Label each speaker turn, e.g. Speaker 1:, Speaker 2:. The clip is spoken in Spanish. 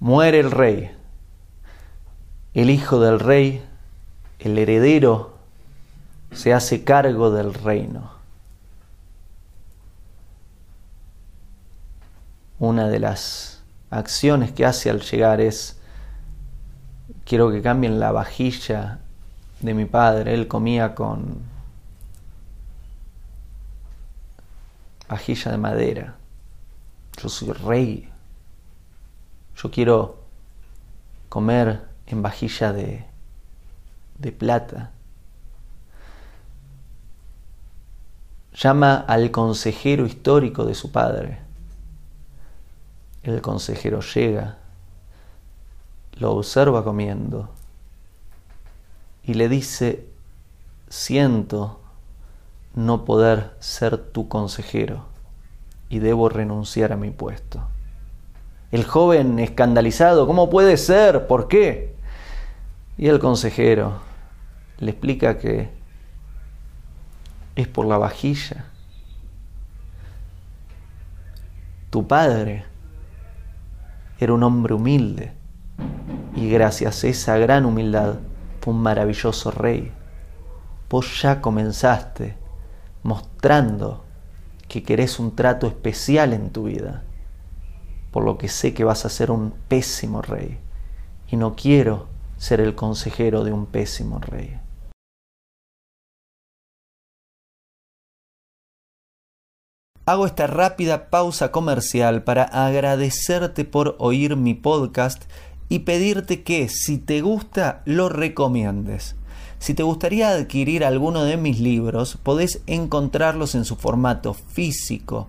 Speaker 1: muere el rey, el hijo del rey, el heredero, se hace cargo del reino. Una de las acciones que hace al llegar es, quiero que cambien la vajilla de mi padre. Él comía con vajilla de madera. Yo soy rey. Yo quiero comer en vajilla de, de plata. Llama al consejero histórico de su padre. El consejero llega, lo observa comiendo y le dice, siento no poder ser tu consejero y debo renunciar a mi puesto. El joven escandalizado, ¿cómo puede ser? ¿Por qué? Y el consejero le explica que es por la vajilla. Tu padre era un hombre humilde y gracias a esa gran humildad fue un maravilloso rey. Vos ya comenzaste mostrando que querés un trato especial en tu vida, por lo que sé que vas a ser un pésimo rey y no quiero ser el consejero de un pésimo rey. Hago esta rápida pausa comercial para agradecerte por oír mi podcast y pedirte que si te gusta lo recomiendes. Si te gustaría adquirir alguno de mis libros, podés encontrarlos en su formato físico